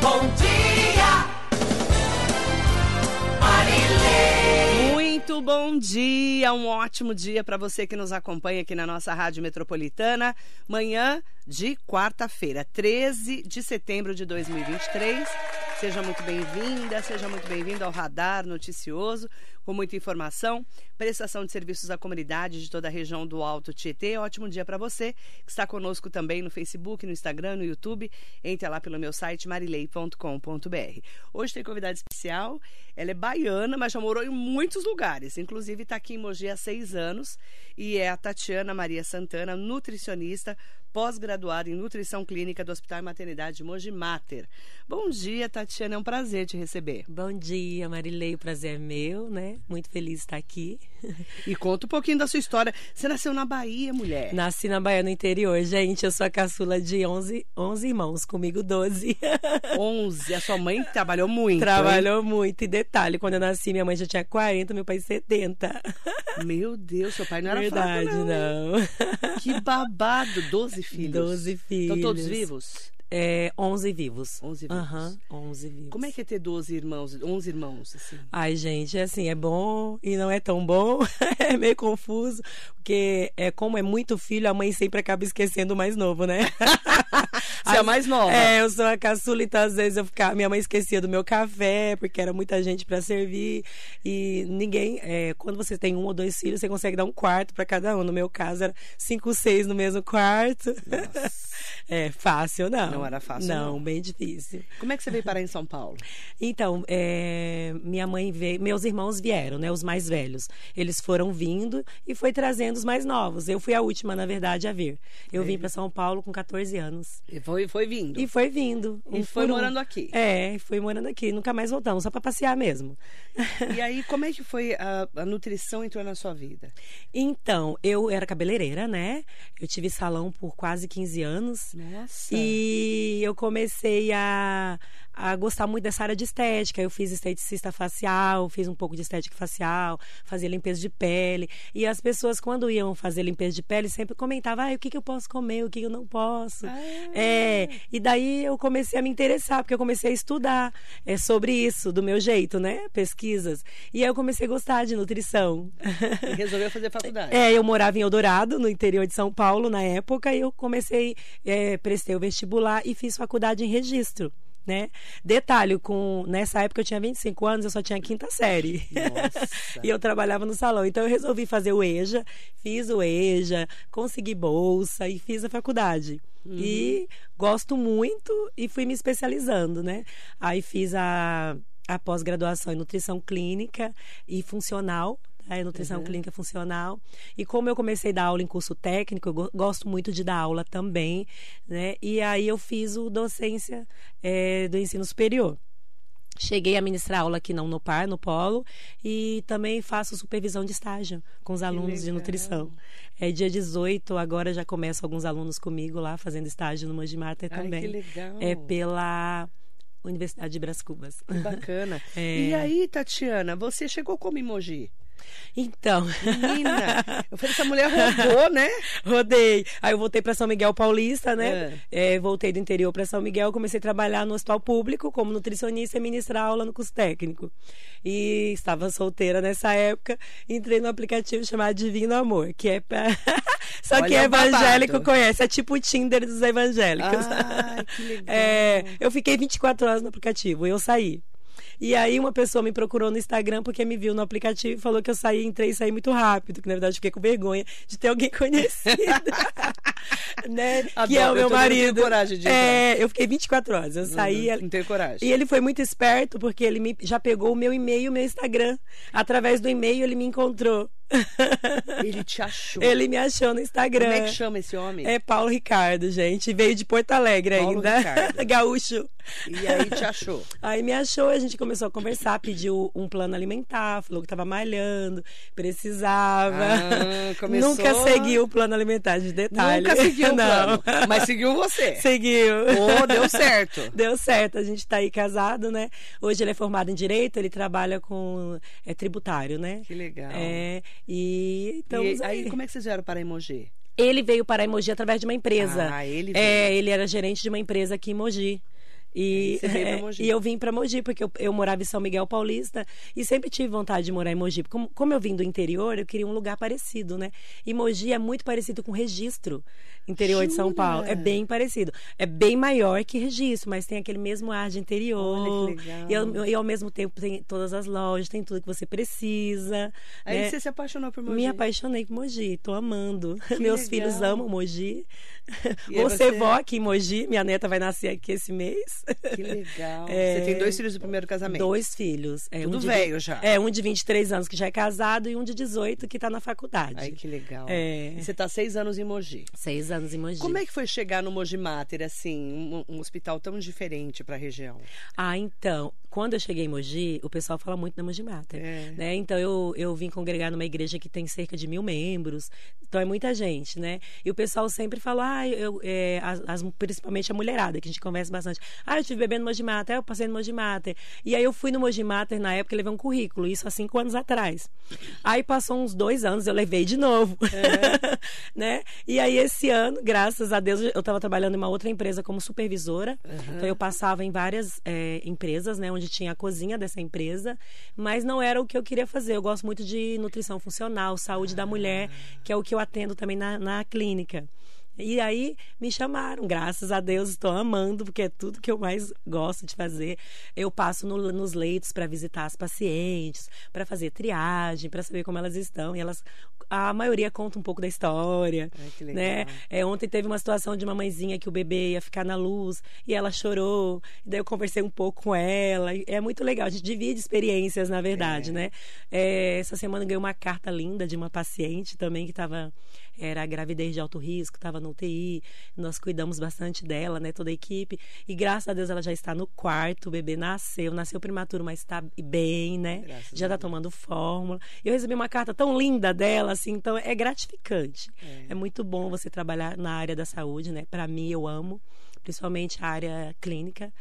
Bom dia, Bom dia, um ótimo dia para você que nos acompanha aqui na nossa Rádio Metropolitana. Manhã de quarta-feira, 13 de setembro de 2023. Seja muito bem-vinda, seja muito bem-vindo ao Radar Noticioso, com muita informação, prestação de serviços à comunidade de toda a região do Alto Tietê. Ótimo dia para você que está conosco também no Facebook, no Instagram, no YouTube. Entre lá pelo meu site marilei.com.br. Hoje tem convidada especial. Ela é baiana, mas já morou em muitos lugares. Inclusive está aqui em Mogi há seis anos e é a Tatiana Maria Santana, nutricionista, pós-graduada em nutrição clínica do Hospital e Maternidade de Mogi Mater. Bom dia, Tatiana, é um prazer te receber. Bom dia, Marilei, o prazer é meu, né? Muito feliz de estar aqui. E conta um pouquinho da sua história. Você nasceu na Bahia, mulher? Nasci na Bahia, no interior. Gente, eu sou a caçula de 11, 11 irmãos, comigo 12. 11. A sua mãe trabalhou muito. Trabalhou hein? muito. E detalhe, quando eu nasci, minha mãe já tinha 40, meu pai 70. Meu Deus, seu pai não era Verdade, fraco, não. não. Que babado. 12 filhos. 12 filhos. Estão todos vivos? É, 11 vivos. 11 vivos. Aham, 11 vivos. Como é que é ter 12 irmãos, 11 irmãos, assim? Ai, gente, é assim, é bom e não é tão bom. é meio confuso, porque é como é muito filho, a mãe sempre acaba esquecendo o mais novo, né? Você é a mais nova? É, eu sou a caçula, então às vezes eu ficava, minha mãe esquecia do meu café, porque era muita gente para servir e ninguém, é, quando você tem um ou dois filhos, você consegue dar um quarto para cada um. No meu caso era cinco, seis no mesmo quarto. É fácil, não. Não era fácil, Não, não. bem difícil. Como é que você veio parar em São Paulo? Então, é, minha mãe veio, meus irmãos vieram, né, os mais velhos. Eles foram vindo e foi trazendo os mais novos. Eu fui a última, na verdade, a vir. Eu vim para São Paulo com 14 anos. E foi, foi vindo. E foi vindo. E um foi por um. morando aqui. É, foi morando aqui. Nunca mais voltamos, só para passear mesmo. E aí, como é que foi a, a nutrição entrou na sua vida? Então, eu era cabeleireira, né? Eu tive salão por quase 15 anos. Nossa. E eu comecei a, a gostar muito dessa área de estética. Eu fiz esteticista facial, fiz um pouco de estética facial, fazia limpeza de pele. E as pessoas, quando iam fazer limpeza de pele, sempre comentavam: ah, o que, que eu posso comer, o que, que eu não posso. Ah. É, e daí eu comecei a me interessar, porque eu comecei a estudar é, sobre isso, do meu jeito, né? Pesquisas. E aí eu comecei a gostar de nutrição. E resolveu fazer faculdade. É, eu morava em Eldorado, no interior de São Paulo, na época, e eu comecei, é, prestei o vestibular e fiz faculdade em registro. Né? Detalhe, com nessa época eu tinha 25 anos, eu só tinha quinta série. E eu trabalhava no salão. Então eu resolvi fazer o EJA, fiz o EJA, consegui bolsa e fiz a faculdade. E gosto muito e fui me especializando, né? Aí fiz a, a pós-graduação em nutrição clínica e funcional é, nutrição Uhum. clínica funcional. E como eu comecei a dar aula em curso técnico, eu go- gosto muito de dar aula também, né? E aí eu fiz o docência é, do ensino superior. Cheguei a ministrar aula aqui não no PAR, no Polo, e também faço supervisão de estágio com os alunos de nutrição. É dia 18, agora já começam alguns alunos comigo lá, fazendo estágio no Mogi Mater Ai, também. que legal. É pela Universidade de Brás Cubas. Que bacana. É. E aí, Tatiana, você chegou como emoji? Então, Menina, eu falei, essa mulher roubou, né? Rodei. Aí eu voltei para São Miguel Paulista, né? É, voltei do interior para São Miguel, comecei a trabalhar no hospital público como nutricionista e ministrar aula no curso técnico. E estava solteira nessa época, entrei no aplicativo chamado Divino Amor, que é pra... Só Olha que evangélico babado. conhece, é tipo o Tinder dos evangélicos. Ai, que legal. É, eu fiquei 24 horas no aplicativo e eu saí. E aí uma pessoa me procurou no Instagram porque me viu no aplicativo e falou que eu saí, entrei e saí muito rápido, que na verdade eu fiquei com vergonha de ter alguém conhecido. né? que Adoro, é o eu meu não marido. coragem de é, eu fiquei 24 horas. Eu saí. Uhum, Não tenho coragem. E ele foi muito esperto porque ele me, já pegou o meu e-mail e o meu Instagram. Através do e-mail ele me encontrou. Ele te achou. Ele me achou no Instagram. Como é que chama esse homem? É Paulo Ricardo, gente. Veio de Porto Alegre Paulo ainda. Ricardo. Gaúcho. E aí te achou. Aí me achou, a gente começou a conversar, pediu um plano alimentar, falou que tava malhando, precisava. Ah, começou- Nunca seguiu o plano alimentar de detalhe. Nunca seguiu o Não. plano, mas seguiu você. Seguiu. Oh, deu certo. Deu certo, a gente tá aí casado, né? Hoje ele é formado em Direito, ele trabalha com é, tributário, né? Que legal. É, e então e aí, como é que vocês vieram para Emoji? ele veio para Emoji através de uma empresa. Ah, ele É, ele era gerente de uma empresa aqui em Mogi. E, veio é, e eu vim para Mogi, porque eu, eu morava em São Miguel Paulista e sempre tive vontade de morar em Mogi. Como, como eu vim do interior, eu queria um lugar parecido, né? E Mogi é muito parecido com Registro, interior de São Jura? Paulo. É bem parecido. É bem maior que Registro, mas tem aquele mesmo ar de interior. Que. E, ao, e ao mesmo tempo tem todas as lojas, tem tudo que você precisa. Aí né? você se apaixonou por Mogi. Me apaixonei por Mogi, tô amando. Meus legal. filhos amam Mogi. E você- vó aqui em Mogi, minha neta vai nascer aqui esse mês. Que legal. É. Você tem dois filhos do primeiro casamento. Dois filhos. É, Tudo um de velho vi- já. É, um de 23 anos que já é casado e um de 18 que tá na faculdade. Ai, que legal. É. E você tá seis anos em Mogi. Seis anos em Mogi. Como é que foi chegar no Mogi Mater, assim, um, um hospital tão diferente para a região? Ah, então, quando eu cheguei em Mogi, o pessoal fala muito da Mogi Mater, É. né? Então eu, eu vim congregar numa igreja que tem cerca de mil membros, então é muita gente, né? E o pessoal sempre fala, ah, eu, é, as, as- principalmente a mulherada, que a gente conversa bastante. Ah, eu estive bebendo Mogi Mater, ah, eu passei no Mogi Mater. E aí eu fui no Mogi Mater na época, levei um currículo, isso há cinco anos atrás. Aí passou uns dois anos, eu levei de novo, né? E aí esse ano, graças a Deus, eu estava trabalhando em uma outra empresa como supervisora, então eu passava em várias é, empresas, né? Onde tinha a cozinha dessa empresa, mas não era o que eu queria fazer. Eu gosto muito de nutrição funcional, saúde da mulher, que é o que eu atendo também na, na clínica. E aí me chamaram, graças a Deus, estou amando, porque é tudo que eu mais gosto de fazer. Eu passo no- nos leitos para visitar as pacientes, para fazer triagem, para saber como elas estão. E elas, a maioria conta um pouco da história. Ai, que né? É, ontem teve uma situação de uma mãezinha que o bebê ia ficar na luz e ela chorou. E daí eu conversei um pouco com ela. É muito legal. A gente divide experiências, na verdade, É. né? É, essa semana eu ganhei uma carta linda de uma paciente também que estava era gravidez de alto risco, estava no UTI. Nós cuidamos bastante dela, né? Toda a equipe. E graças a Deus ela já está no quarto. O bebê nasceu, nasceu prematuro, mas está bem, né? Graças já está tomando fórmula. E eu recebi uma carta tão linda dela, assim, então é gratificante. É. É muito bom você trabalhar na área da saúde, né? Para mim, eu amo, principalmente a área clínica,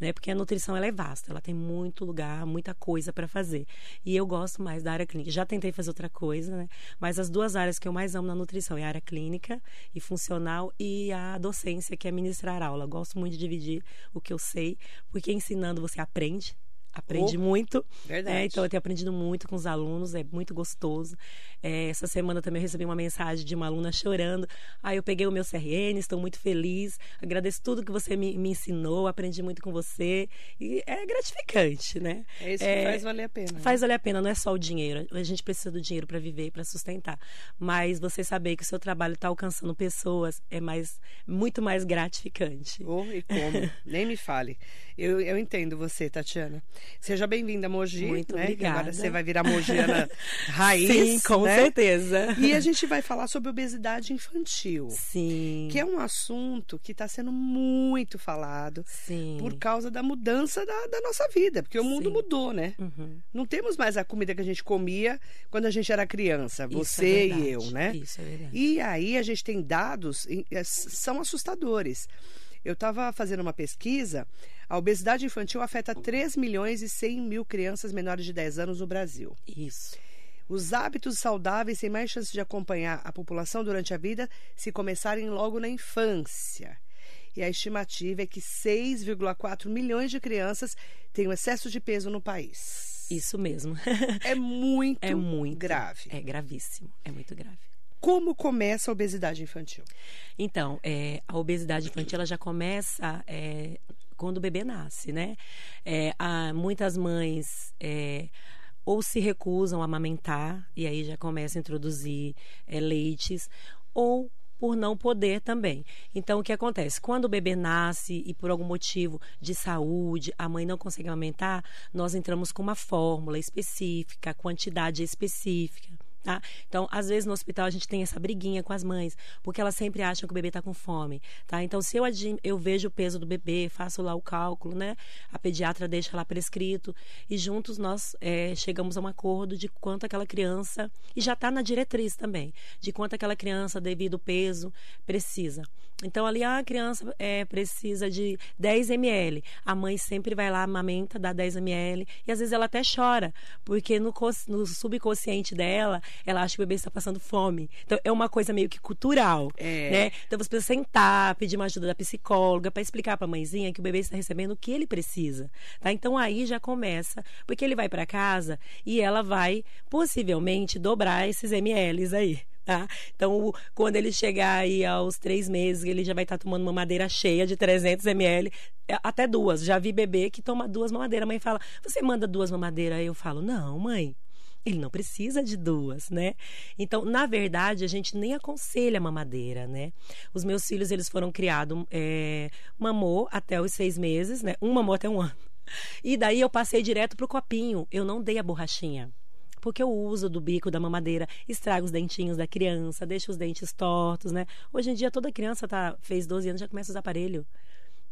né? Porque a nutrição ela é vasta, ela tem muito lugar, muita coisa para fazer. E eu gosto mais da área clínica. Já tentei fazer outra coisa, né? Mas as duas áreas que eu mais amo na nutrição é a área clínica e funcional e a docência, que é ministrar aula. Gosto muito de dividir o que eu sei, porque ensinando você aprende. Aprende Oh, muito. verdade. É, então, eu tenho aprendido muito com os alunos, é muito gostoso. É, essa semana também eu recebi uma mensagem de uma aluna chorando. Aí eu peguei o meu CRN, estou muito feliz. Agradeço tudo que você me, me ensinou, aprendi muito com você. E é gratificante, né? É isso que É, faz valer a pena. né? Faz valer a pena, não é só o dinheiro. A gente precisa do dinheiro para viver e para sustentar. Mas você saber que o seu trabalho está alcançando pessoas é mais, muito mais gratificante. Oh, e como? Nem me fale. Eu, eu entendo você, Tatiana. Seja bem-vinda, Mogi. Muito né? que Agora obrigada. você vai virar mogiana raiz. Sim, com né? certeza. E a gente vai falar sobre obesidade infantil. Sim. Que é um assunto que está sendo muito falado Sim. por causa da mudança da, da nossa vida. Porque o mundo Sim. mudou, né? Uhum. Não temos mais a comida que a gente comia quando a gente era criança. Isso Você é e eu, né? Isso é verdade. E aí a gente tem dados, s- são assustadores. Eu estava fazendo uma pesquisa, a obesidade infantil afeta 3 milhões e 100 mil crianças menores de 10 anos no Brasil. Isso. Os hábitos saudáveis têm mais chance de acompanhar a população durante a vida se começarem logo na infância. E a estimativa é que 6,4 milhões de crianças têm um excesso de peso no país. Isso mesmo. É muito, é muito grave. É gravíssimo. É muito grave. Como começa a obesidade infantil? Então, é, a obesidade infantil ela já começa é, quando o bebê nasce, né? É, há muitas mães é, ou se recusam a amamentar e aí já começa a introduzir é, leites, ou por não poder também. Então, o que acontece? Quando o bebê nasce e por algum motivo de saúde a mãe não consegue amamentar, nós entramos com uma fórmula específica, quantidade específica. Tá? Então, às vezes no hospital a gente tem essa briguinha com as mães, porque elas sempre acham que o bebê está com fome, tá? Então, se eu, eu vejo o peso do bebê, faço lá o cálculo, né? A pediatra deixa lá prescrito e juntos nós eh, chegamos a um acordo de quanto aquela criança, e já está na diretriz também, de quanto aquela criança, devido ao peso, precisa. Então, ali a criança é, precisa de 10 ml. A mãe sempre vai lá, amamenta, dá 10 ml. E às vezes ela até chora, porque no, no subconsciente dela, ela acha que o bebê está passando fome. Então, é uma coisa meio que cultural. É. Né? Então, você precisa sentar, pedir uma ajuda da psicóloga para explicar para a mãezinha que o bebê está recebendo o que ele precisa. Tá? Então, aí já começa, porque ele vai para casa e ela vai possivelmente dobrar esses mLs aí. Tá? Então, quando ele chegar aí aos três meses, ele já vai estar tomando uma madeira cheia de 300 ml, é, até duas. Já vi bebê que toma duas mamadeiras. A mãe fala, você manda duas mamadeiras? Aí eu falo, não, mãe. Ele não precisa de duas, né? Então, na verdade, a gente nem aconselha mamadeira, né? Os meus filhos, eles foram criados, é, mamou até os seis meses, né? Um mamou até um ano. E daí eu passei direto pro copinho. Eu não dei a borrachinha. Porque o uso do bico da mamadeira estraga os dentinhos da criança, deixa os dentes tortos, né? Hoje em dia toda criança tá, fez 12 anos já começa a usar aparelho.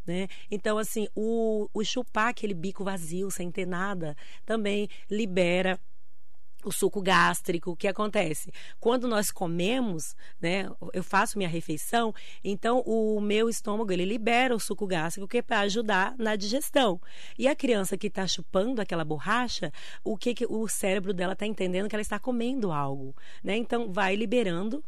Né? Então, assim, o, o chupar aquele bico vazio, sem ter nada, também libera o suco gástrico, o que acontece? Quando nós comemos, né, eu faço minha refeição, então o meu estômago ele libera o suco gástrico que é para ajudar na digestão. E a criança que está chupando aquela borracha, o que, que o cérebro dela está entendendo que ela está comendo algo, né? Então vai liberando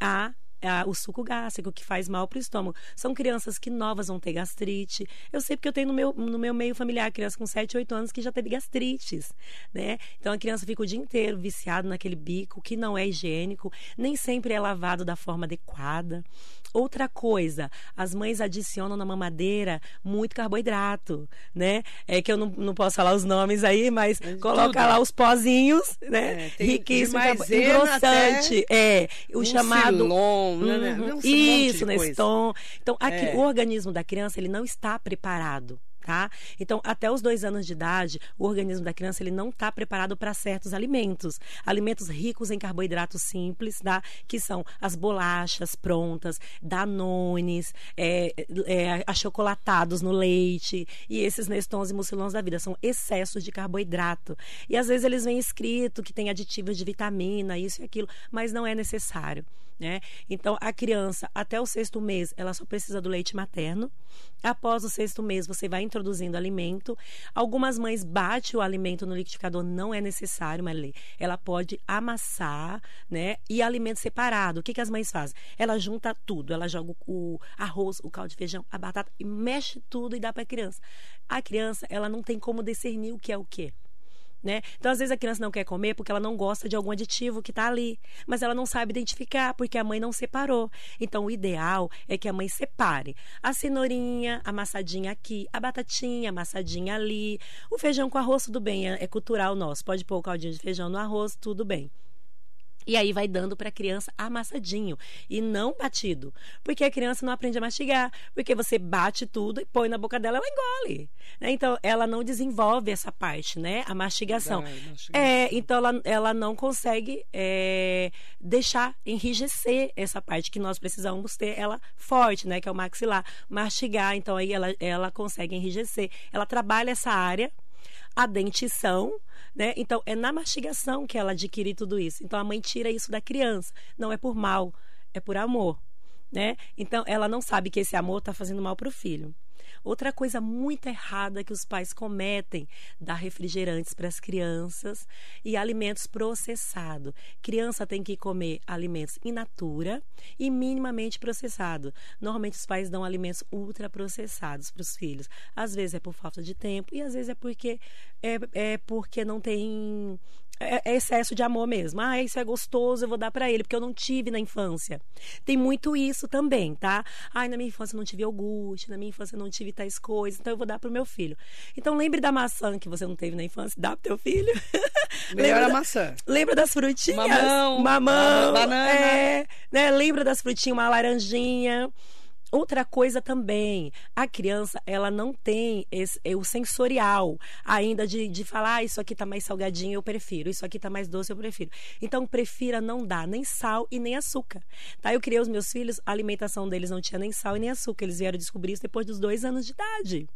a a- o suco gástrico que faz mal para o estômago. São crianças que novas vão ter gastrite. Eu sei porque eu tenho no meu, no meu meio familiar criança com 7, 8 anos que já teve gastrites, né? Então a criança fica o dia inteiro viciado naquele bico que não é higiênico, nem sempre é lavado da forma adequada. Outra coisa, as mães adicionam na mamadeira muito carboidrato, né? É que eu não, não posso falar os nomes aí, mas Mas coloca tudo. lá os pozinhos, né? É, tem Riquíssimo, engrossante, é, o chamado Silon, né, né? Uhum. Um monte Isso. Neston. Então, aqui, É. o organismo da criança ele não está preparado. Tá? Então, até os dois anos de idade, o organismo da criança ele não está preparado para certos alimentos. Alimentos ricos em carboidratos simples, tá? que são as bolachas prontas, danones, é, é, achocolatados no leite, e esses nestons e mucilons da vida. São excessos de carboidrato. E às vezes eles vêm escrito que tem aditivos de vitamina, isso e aquilo, mas não é necessário. Né? Então, a criança, até o sexto mês, ela só precisa do leite materno. Após o sexto mês, você vai introduzindo alimento. Algumas mães batem o alimento no liquidificador, não é necessário, Marilê. Ela pode amassar, né? E alimento separado. O que, que as mães fazem? Ela junta tudo. Ela joga o arroz, o caldo de feijão, a batata e mexe tudo e dá para a criança. A criança, ela não tem como discernir o que é o que. Né? Então, às vezes, a criança não quer comer porque ela não gosta de algum aditivo que está ali, mas ela não sabe identificar porque a mãe não separou. Então, o ideal é que a mãe separe a cenourinha amassadinha aqui, a batatinha amassadinha ali, o feijão com arroz, tudo bem, é, é cultural nosso. Pode pôr o caldinho de feijão no arroz, tudo bem. E aí vai dando para a criança amassadinho e não batido, porque a criança não aprende a mastigar, porque você bate tudo e põe na boca dela, ela engole. né? Então ela não desenvolve essa parte, né? A mastigação. É, então ela, ela não consegue é, deixar enrijecer essa parte que nós precisamos ter ela forte, né? Que é o maxilar, mastigar. Então aí ela, ela consegue enrijecer. Ela trabalha essa área a dentição, né? Então é na mastigação que ela adquire tudo isso. Então a mãe tira isso da criança, não é por mal, é por amor, né? Então ela não sabe que esse amor está fazendo mal para o filho. Outra coisa muito errada que os pais cometem, dar refrigerantes para as crianças e alimentos processados. Criança tem que comer alimentos in natura e minimamente processado. Normalmente os pais dão alimentos ultraprocessados para os filhos. Às vezes é por falta de tempo e às vezes é porque é, é porque não tem é, é excesso de amor mesmo. Ah, isso é gostoso, eu vou dar para ele, porque eu não tive na infância. Tem muito isso também, tá? Ai, na minha infância eu não tive iogurte, na minha infância eu não tive tais coisas, então eu vou dar pro meu filho. Então lembre da maçã que você não teve na infância, dá pro teu filho. Melhor Lembra a da- maçã. Lembra das frutinhas? Mamão, Mamão. banana. É, né? Lembra das frutinhas, uma laranjinha. Outra coisa também, a criança, ela não tem esse, é, o sensorial ainda de, de falar, ah, isso aqui tá mais salgadinho, eu prefiro, isso aqui tá mais doce, eu prefiro. Então, prefira não dar nem sal e nem açúcar. Tá? Eu criei os meus filhos, a alimentação deles não tinha nem sal e nem açúcar. Eles vieram descobrir isso depois dos dois anos de idade.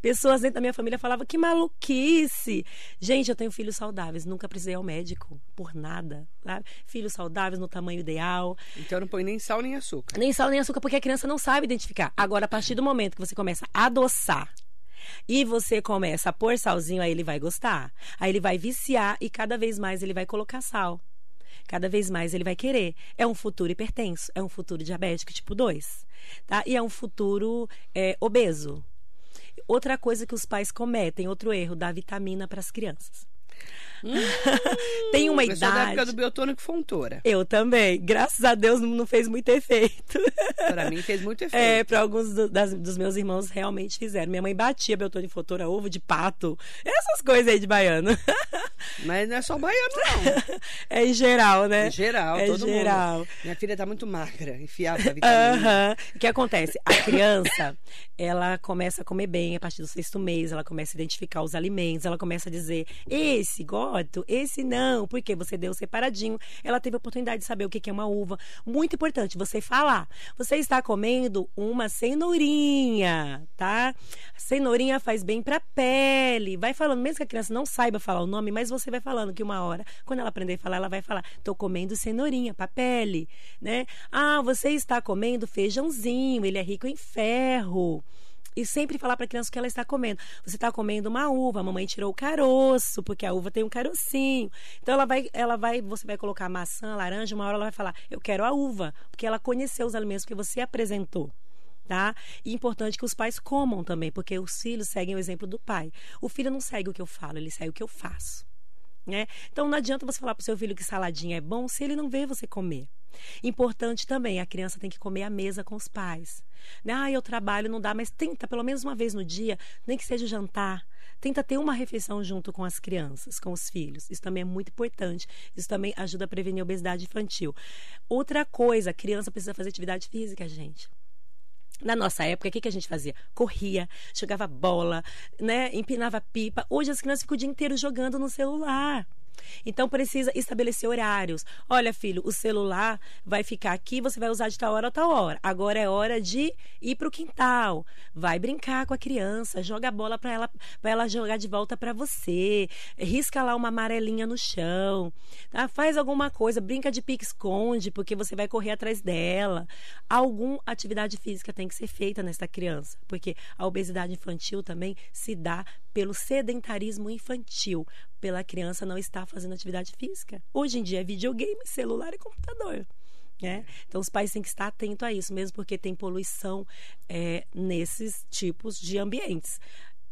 Pessoas dentro da minha família falavam que maluquice. Gente, eu tenho filhos saudáveis, nunca precisei ao médico por nada. Sabe? Filhos saudáveis no tamanho ideal. Então não põe nem sal nem açúcar. Nem sal nem açúcar, porque a criança não sabe identificar. Agora, a partir do momento que você começa a adoçar e você começa a pôr salzinho, aí ele vai gostar. Aí ele vai viciar e cada vez mais ele vai colocar sal. Cada vez mais ele vai querer. É um futuro hipertenso, é um futuro diabético tipo 2. Tá? E é um futuro é, obeso. Outra coisa que os pais cometem, outro erro, dar vitamina para as crianças. Tem uma Eu sou da época idade. do biotônico Fontoura. Eu também. Graças a Deus não fez muito efeito. Pra mim fez muito efeito. É, para alguns do- das- dos meus irmãos realmente fizeram. Minha mãe batia Beltone Fotora, ovo de pato, essas coisas aí de baiano. Mas não é só baiano, não. É em geral, né? Em geral, é todo geral. mundo. Minha filha tá muito magra, enfiava a vitamina. Aham. O que acontece? A criança, ela começa a comer bem a partir do sexto mês, ela começa a identificar os alimentos, ela começa a dizer, esse gosto, esse não, porque você deu separadinho. Ela teve a oportunidade de saber o que é uma uva. Muito importante você falar. Você está comendo uma cenourinha, tá? Cenourinha faz bem pra pele. Vai falando, mesmo que a criança não saiba falar o nome, mas você vai falando que uma hora, quando ela aprender a falar, ela vai falar: tô comendo cenourinha pra pele, né? Ah, você está comendo feijãozinho, ele é rico em ferro. E sempre falar para a criança o que ela está comendo. Você está comendo uma uva, a mamãe tirou o caroço, porque a uva tem um carocinho. Então ela vai, ela vai, você vai colocar maçã, laranja, uma hora ela vai falar: "Eu quero a uva", porque ela conheceu os alimentos que você apresentou. Tá? E importante que os pais comam também, porque os filhos seguem o exemplo do pai. O filho não segue o que eu falo, ele segue o que eu faço. Né? Então não adianta você falar para o seu filho que saladinha é bom se ele não vê você comer. Importante também, a criança tem que comer à mesa com os pais. Né? Ah, eu trabalho, não dá, mas tenta pelo menos uma vez no dia, nem que seja jantar. Tenta ter uma refeição junto com as crianças, com os filhos. Isso também é muito importante. Isso também ajuda a prevenir a obesidade infantil. Outra coisa, a criança precisa fazer atividade física, gente. Na nossa época, o que, que a gente fazia? Corria, jogava bola, né? empinava pipa. Hoje as crianças ficam o dia inteiro jogando no celular. Então precisa estabelecer horários. Olha, filho, o celular vai ficar aqui, você vai usar de tal hora a tal hora. Agora é hora de ir para o quintal. Vai brincar com a criança, joga a bola para ela, para ela jogar de volta para você. Risca lá uma amarelinha no chão. Tá? Faz alguma coisa, brinca de pique-esconde, porque você vai correr atrás dela. Alguma atividade física tem que ser feita nessa criança, porque a obesidade infantil também se dá pelo sedentarismo infantil, pela criança não estar fazendo atividade física. Hoje em dia é videogame, celular e computador. Né? Então os pais têm que estar atentos a isso, mesmo porque tem poluição é, nesses tipos de ambientes.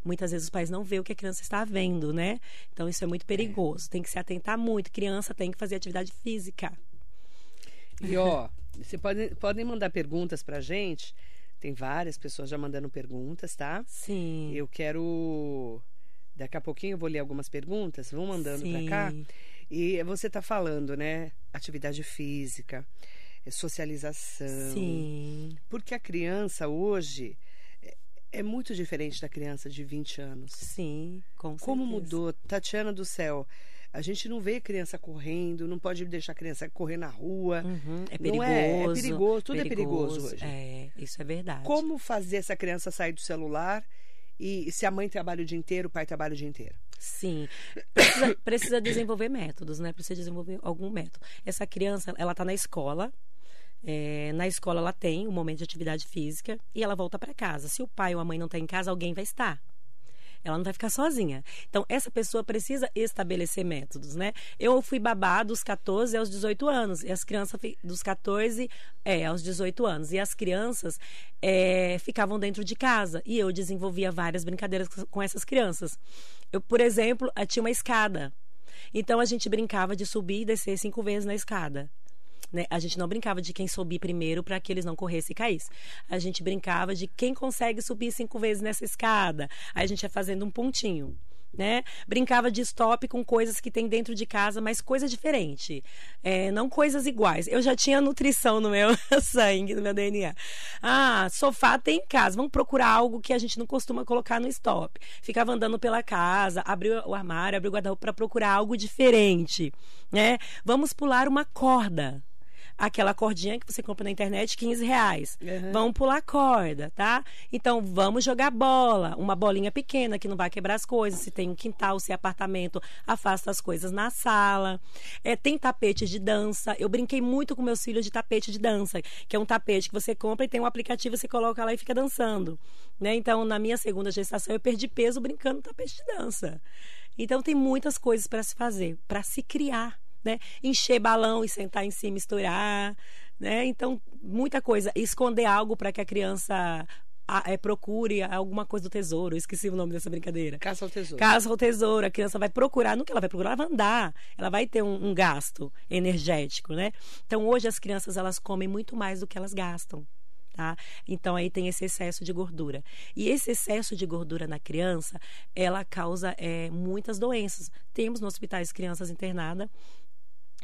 Muitas vezes os pais não vê o que a criança está vendo, né? Então isso é muito perigoso. Tem que se atentar muito. Criança tem que fazer atividade física. E ó, você pode, podem mandar perguntas pra gente. Tem várias pessoas já mandando perguntas, tá? Sim. Eu quero. Daqui a pouquinho eu vou ler algumas perguntas. Vão mandando pra cá. E você tá falando, né? Atividade física, eh, socialização. Sim. Porque a criança hoje é- é muito diferente da criança de 20 anos. Sim, com Como certeza. mudou, Tatiana do céu. A gente não vê criança correndo, não pode deixar a criança correr na rua. Uhum, é Não perigoso. é? É perigoso, tudo é perigoso hoje. É, isso é verdade. Como fazer essa criança sair do celular e se a mãe trabalha o dia inteiro, o pai trabalha o dia inteiro? Sim. Precisa, precisa desenvolver métodos, né? Precisa desenvolver algum método. Essa criança, ela tá na escola. é, na escola ela tem um momento de atividade física e ela volta para casa. Se o pai ou a mãe não está em casa, alguém vai estar. Ela não vai ficar sozinha. Então, essa pessoa precisa estabelecer métodos, né? Eu fui babá dos 14 aos 18 anos. E as crianças dos 14 é, aos 18 anos. E as crianças é, ficavam dentro de casa. E eu desenvolvia várias brincadeiras com- essas crianças. Eu, por exemplo, tinha uma escada. Então, a gente brincava de subir e descer cinco vezes na escada. Né? A gente não brincava de quem subir primeiro para que eles não corressem e caíssem. A gente brincava de quem consegue subir cinco vezes nessa escada. Aí a gente ia fazendo um pontinho. Né? Brincava de stop com coisas que tem dentro de casa, mas coisa diferente. É, não coisas iguais. Eu já tinha nutrição no meu sangue, no meu DNA. Ah, sofá tem em casa. Vamos procurar algo que a gente não costuma colocar no stop. Ficava andando pela casa, abriu o armário, abriu o guarda-roupa para procurar algo diferente. Né? Vamos pular uma corda. Aquela cordinha que você compra na internet, 15 reais. Uhum. Vamos pular corda, tá? Então, vamos jogar bola. Uma bolinha pequena que não vai quebrar as coisas. Se tem um quintal, se é apartamento, afasta as coisas na sala. É, tem tapete de dança. Eu brinquei muito com meus filhos de tapete de dança, que é um tapete que você compra e tem um aplicativo, você coloca lá e fica dançando. Né? Então, na minha segunda gestação, eu perdi peso brincando no tapete de dança. Então, tem muitas coisas para se fazer, para se criar. Né? Encher balão e sentar em cima, misturar. Né? Então, muita coisa. Esconder algo para que a criança a- é, procure alguma coisa do tesouro. Eu esqueci o nome dessa brincadeira. Caça ao tesouro. Caso ao tesouro, a criança vai procurar, no que ela vai procurar, ela vai andar, ela vai ter um, um gasto energético, né? Então hoje as crianças elas comem muito mais do que elas gastam. Tá? Então aí tem esse excesso de gordura. E esse excesso de gordura na criança, ela causa é, muitas doenças. Temos no hospitais crianças internadas,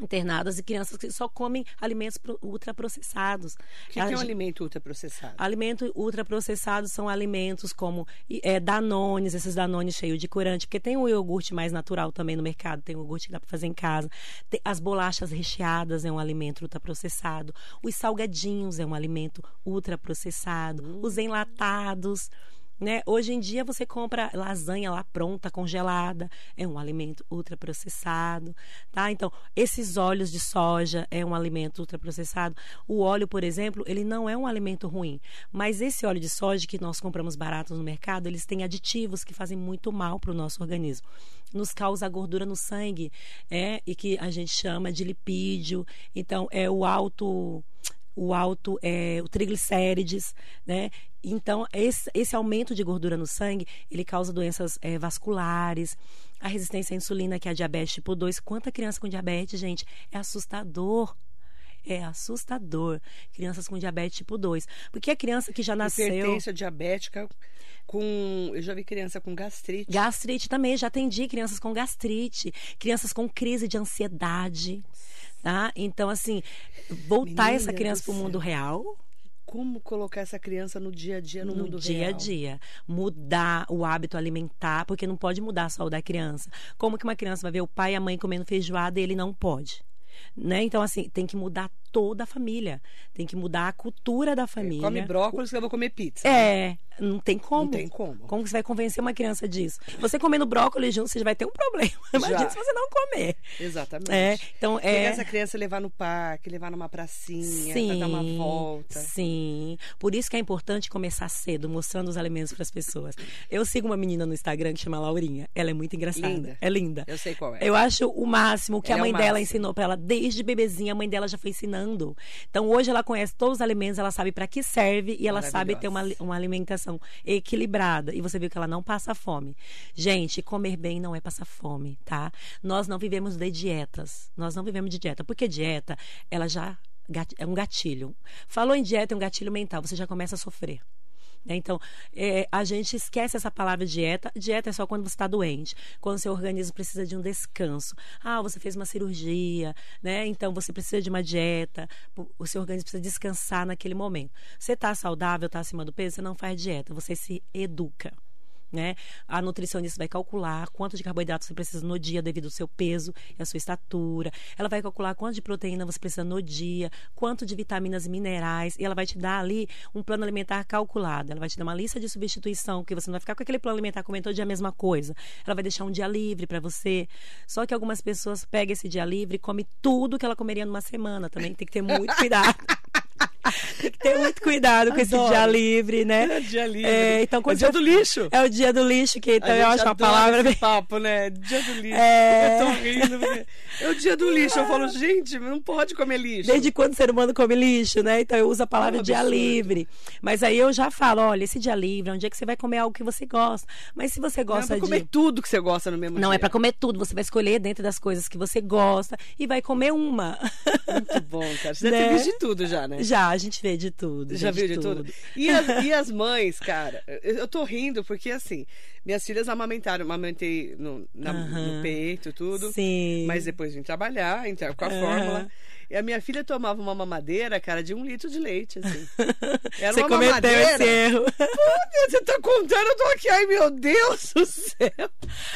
internadas e crianças que só comem alimentos pro- ultraprocessados. O que, que é um alimento ultraprocessado? Alimentos ultraprocessados são alimentos como é, danones, esses danones cheios de corante, porque tem o iogurte mais natural também no mercado, tem o iogurte que dá para fazer em casa. Tem- as bolachas recheadas é um alimento ultraprocessado. Os salgadinhos é um alimento ultraprocessado. Os enlatados. Né? Hoje em dia você compra lasanha lá pronta, congelada, é um alimento ultraprocessado, tá? Então, esses óleos de soja é um alimento ultraprocessado. O óleo, por exemplo, ele não é um alimento ruim, mas esse óleo de soja que nós compramos barato no mercado, eles têm aditivos que fazem muito mal para o nosso organismo. Nos causa gordura no sangue, é, e que a gente chama de lipídio. Então, é o alto o alto é, o triglicérides, né? Então esse, esse aumento de gordura no sangue ele causa doenças é, vasculares, a resistência à insulina que é a diabetes tipo 2. Quanta criança com diabetes, gente, é assustador. É assustador. Crianças com diabetes tipo 2. Porque a criança que já nasceu. Hipertensão diabética com. Eu já vi criança com gastrite. Gastrite também, já atendi crianças com gastrite, crianças com crise de ansiedade. Tá? Então, assim, voltar Menina essa criança para o mundo real Como colocar essa criança no dia a dia, no, no mundo dia real? a dia. Mudar o hábito alimentar, porque não pode mudar só o da criança. Como que uma criança vai ver o pai e a mãe comendo feijoada e ele não pode? Né? Então, assim, tem que mudar toda a família. Tem que mudar a cultura da família. Come brócolis que eu vou comer pizza. É, não tem como. Não tem como. Como você vai convencer uma criança disso? Você comendo brócolis junto, você vai ter um problema. Imagina se você não comer. Exatamente. É, então Pegar é. essa criança levar no parque, levar numa pracinha, pra dar uma volta. Sim. Por isso que é importante começar cedo, mostrando os alimentos para as pessoas. Eu sigo uma menina no Instagram que chama Laurinha. Ela é muito engraçada. Linda. É linda. Eu sei qual é. Eu acho o máximo que Ela a é mãe o dela máximo. ensinou para ela desde bebezinha. A mãe dela já foi ensinando. Então hoje ela conhece todos os alimentos, ela sabe para que serve e ela sabe ter uma, uma alimentação equilibrada. E você viu que ela não passa fome. Gente, comer bem não é passar fome, tá? Nós não vivemos de dietas. Nós não vivemos de dieta. Porque dieta, ela já é um gatilho. Falou em dieta, é um gatilho mental. Você já começa a sofrer. Né? Então, é, a gente esquece essa palavra dieta. Dieta é só quando você está doente, quando seu organismo precisa de um descanso. Ah, você fez uma cirurgia, né? Então você precisa de uma dieta. O seu organismo precisa descansar naquele momento. Você está saudável, está acima do peso, você não faz dieta, você se educa. Né? A nutricionista vai calcular quanto de carboidrato você precisa no dia devido ao seu peso e à sua estatura. Ela vai calcular quanto de proteína você precisa no dia, quanto de vitaminas e minerais, e ela vai te dar ali um plano alimentar calculado. Ela vai te dar uma lista de substituição, porque você não vai ficar com aquele plano alimentar comendo todo dia a mesma coisa. Ela vai deixar um dia livre para você. Só que algumas pessoas pegam esse dia livre e comem tudo que ela comeria numa semana. Também tem que ter muito cuidado. tem que ter muito cuidado com esse Adoro. dia livre, né? É dia livre. É, então, é dia você- do lixo. É o dia do lixo, que então eu acho uma palavra esse papo, né? Dia do lixo. É. Eu tô rindo. porque É o dia do lixo. Eu falo, gente, não pode comer lixo. Desde quando o ser humano come lixo, né? Então eu uso a palavra É dia absurdo. livre. Mas aí eu já falo, olha, esse dia livre é um dia que você vai comer algo que você gosta. Mas se você Não é gosta pra comer de. tudo que você gosta no mesmo Não dia. é pra comer tudo, você vai escolher dentro das coisas que você gosta e vai comer uma. Muito bom, cara. Você Né? ter visto de tudo já, né? Já, a gente vê de tudo. Já viu de tudo? E as, e as mães, cara, eu tô rindo porque assim, minhas filhas amamentaram, amamentei no, na- no peito, tudo. Sim. Mas depois vim trabalhar, entrar com a Aham. fórmula. E a minha filha tomava uma mamadeira, cara, de um litro de leite, assim. Era Você uma cometeu mamadeira. esse erro. Pô, você tá contando, eu tô aqui, ai meu Deus do céu.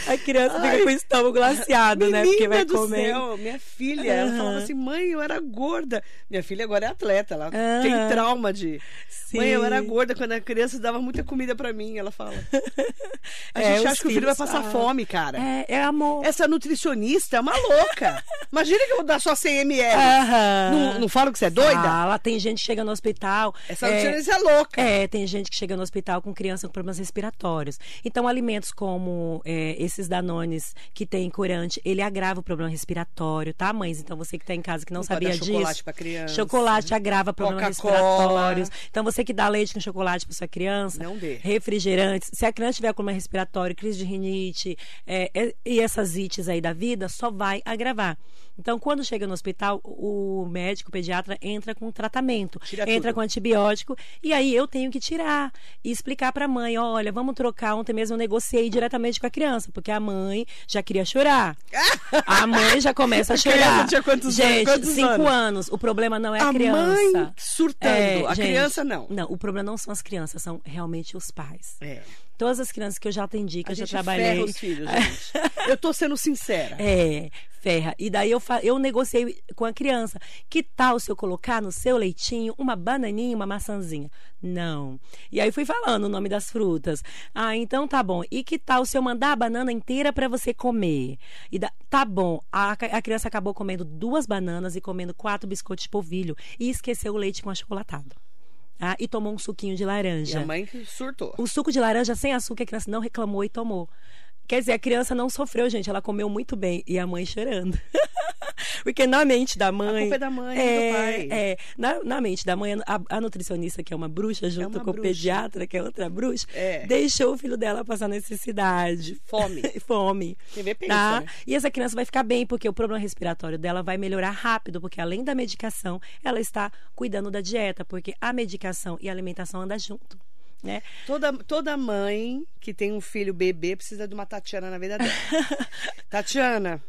A criança Ai. fica com o estômago glaciado, né? Porque vai do comer. céu, minha filha, ela Aham. falava assim, mãe, eu era gorda. Minha filha agora é atleta, ela Aham. tem trauma de... Sim. Mãe, eu era gorda quando a criança dava muita comida pra mim, ela fala. A É, gente acha que o filho vai passar fome, cara. É, é amor. Essa nutricionista é uma louca. Imagina que eu vou dar só 100 ml. Aham. Não, não que você é doida? Fala, tem gente que chega no hospital. Essa é, é louca. É, tem gente que chega no hospital com criança com problemas respiratórios. Então, alimentos como é, esses danones que tem corante, ele agrava o problema respiratório, tá, mães? Então, você que tá em casa que não, sabia disso. chocolate pra criança. Chocolate agrava problemas respiratórios. Então, você que dá leite com chocolate para sua criança, Não dê. refrigerantes. Se a criança tiver problema respiratório, crise de rinite é, é, e essas ites aí da vida, só vai agravar. Então, quando chega no hospital, o médico, o pediatra, entra com tratamento, Tira entra tudo. com antibiótico, e aí eu tenho que tirar e explicar para a mãe: olha, vamos trocar. Ontem mesmo eu negociei diretamente com a criança, porque a mãe já queria chorar. A mãe já começa a A criança chorar. tinha quantos anos? Gente, Quantos cinco anos? anos. O problema não é a, a criança. mãe surtando, É, a gente, criança não. Não, o problema não são as crianças, são realmente os pais. É. Todas as crianças que eu já atendi, que A eu já trabalhei. ferra os filhos, gente. Eu tô sendo sincera. É, ferra. E daí eu, eu negociei com a criança. Que tal se eu colocar no seu leitinho uma bananinha e uma maçãzinha? Não. E aí fui falando o nome das frutas. Ah, então tá bom. E que tal se eu mandar a banana inteira para você comer? E da- tá bom. A, a criança acabou comendo duas bananas e comendo quatro biscoitos de polvilho e esqueceu o leite com achocolatado. Ah, e tomou um suquinho de laranja. a mãe surtou. O suco de laranja sem açúcar, a criança não reclamou e tomou. Quer dizer, a criança não sofreu, gente. Ela comeu muito bem. E a mãe chorando. Porque na mente da mãe. culpa é da mãe do é, pai. É, na, na mente da mãe, a, a nutricionista, que é uma bruxa, junto uma com bruxa. o pediatra, que é outra bruxa, É. deixou o filho dela passar necessidade. Fome. Fome. Vê pensa, Tá? né? E essa criança vai ficar bem, porque o problema respiratório dela vai melhorar rápido, porque além da medicação, ela está cuidando da dieta, porque a medicação e a alimentação andam junto. Né? Toda, toda mãe que tem um filho bebê precisa de uma Tatiana na vida dela. Tatiana,